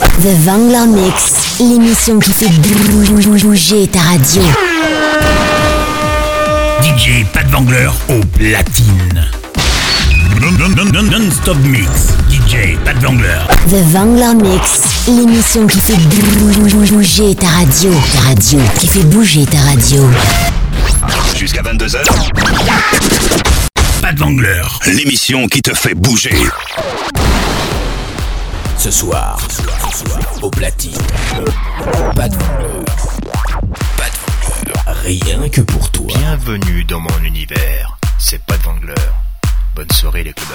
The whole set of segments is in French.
The Vangler Mix, l'émission qui fait bouger ta radio. DJ Pat Vangler au platine. Non-stop mix. DJ Pat Vangler. The Vangler Mix, l'émission qui fait bouger ta radio. Ta radio, qui fait bouger ta radio. Jusqu'à 22h. Pat Vangler. L'émission qui te fait bouger. Ce soir, au platine. Pat Vangler. Pat Vangler. Rien que pour toi. Bienvenue dans mon univers. C'est Pat Vangler. Bonne soirée les clubs.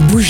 Bouger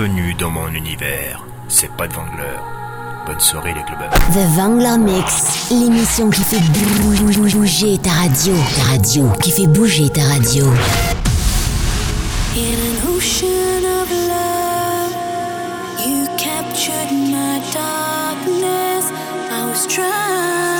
Bienvenue dans mon univers. C'est pas de Vangler. Bonne soirée les clubs. The Vangler Mix, l'émission qui fait bouger ta radio. Ta radio, qui fait bouger ta radio. In an ocean of love, you captured my darkness. I was drowning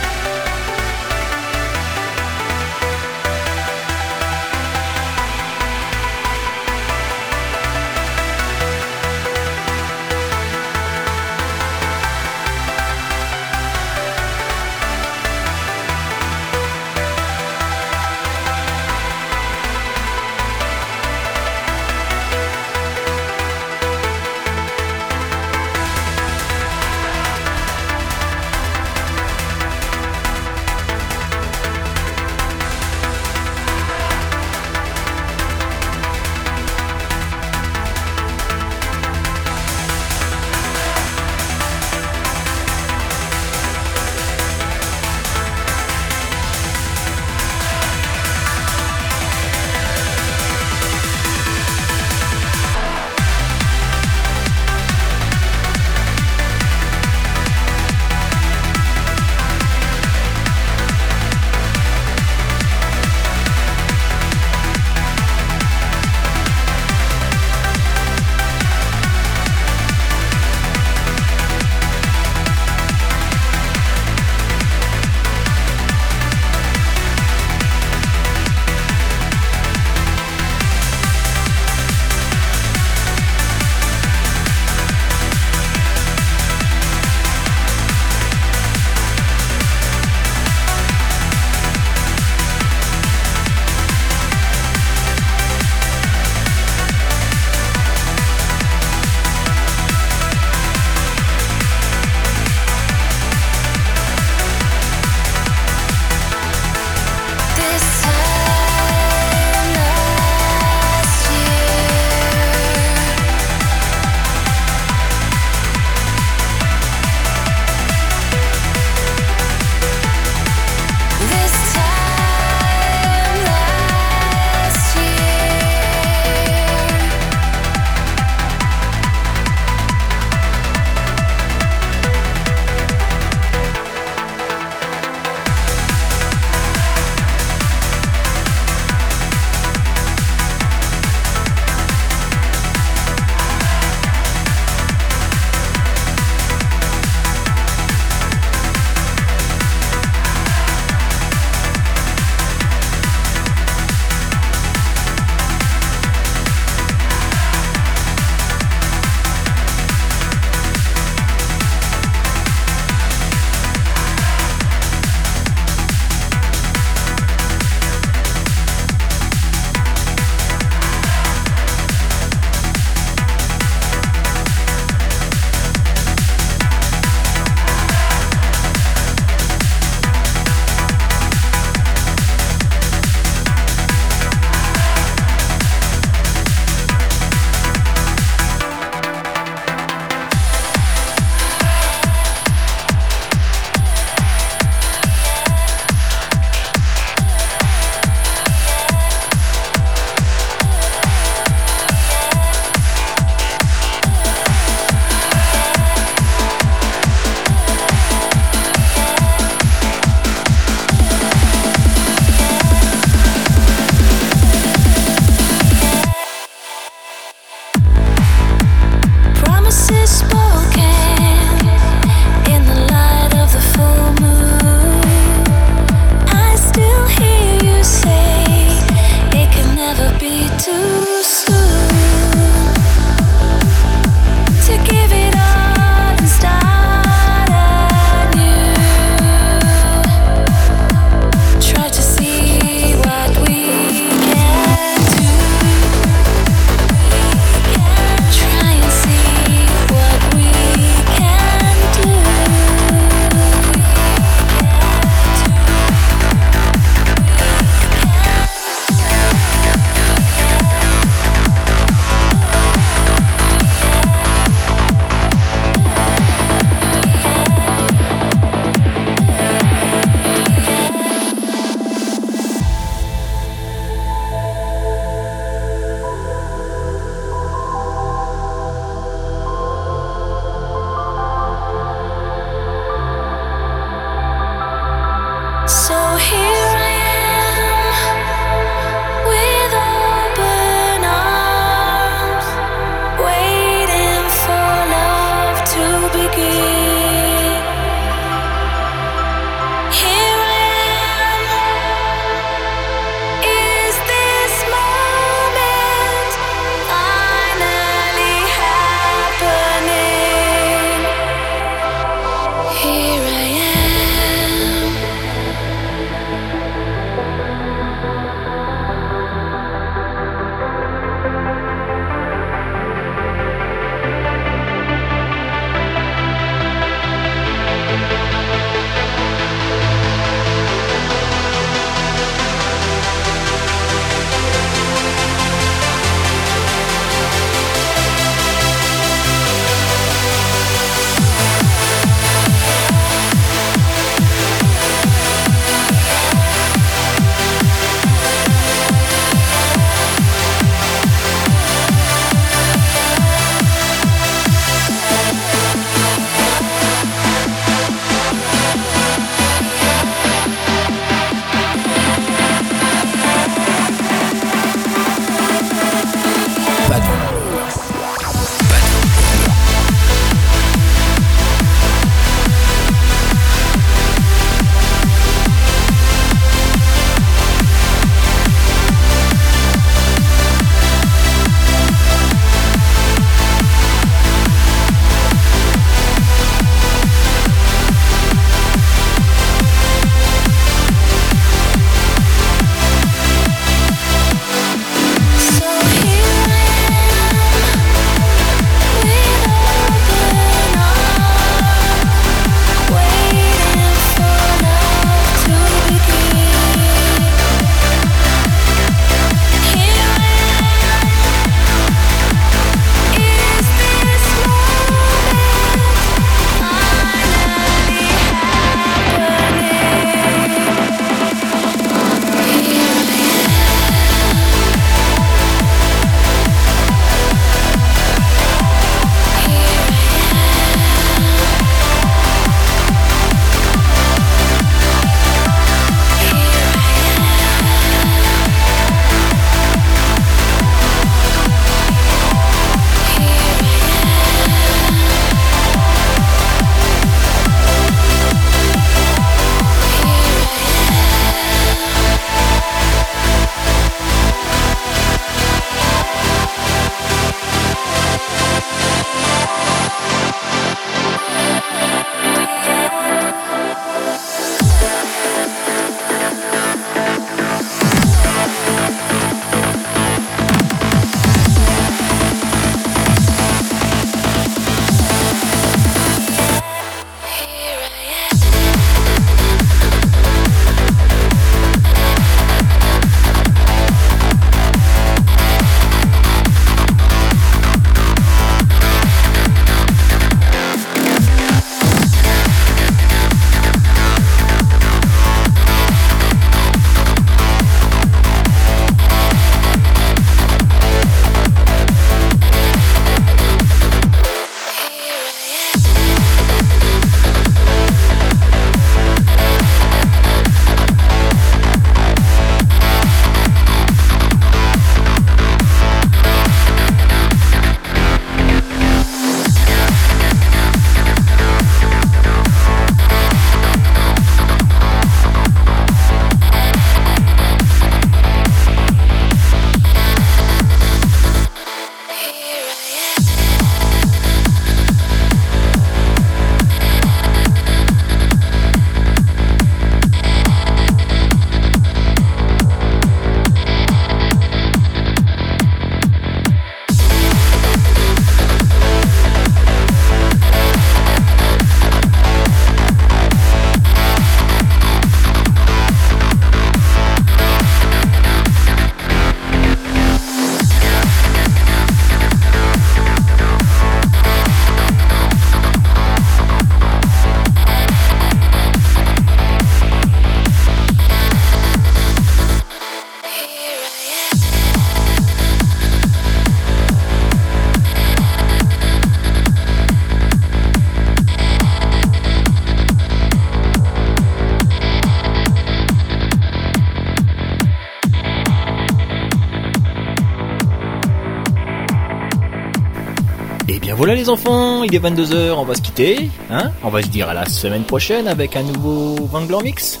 les enfants, il est 22h, on va se quitter. Hein on va se dire à la semaine prochaine avec un nouveau Vangler Mix.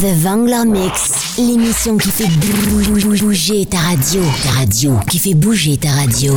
The Vangler Mix, l'émission qui fait bouger ta radio. Ta radio, qui fait bouger ta radio.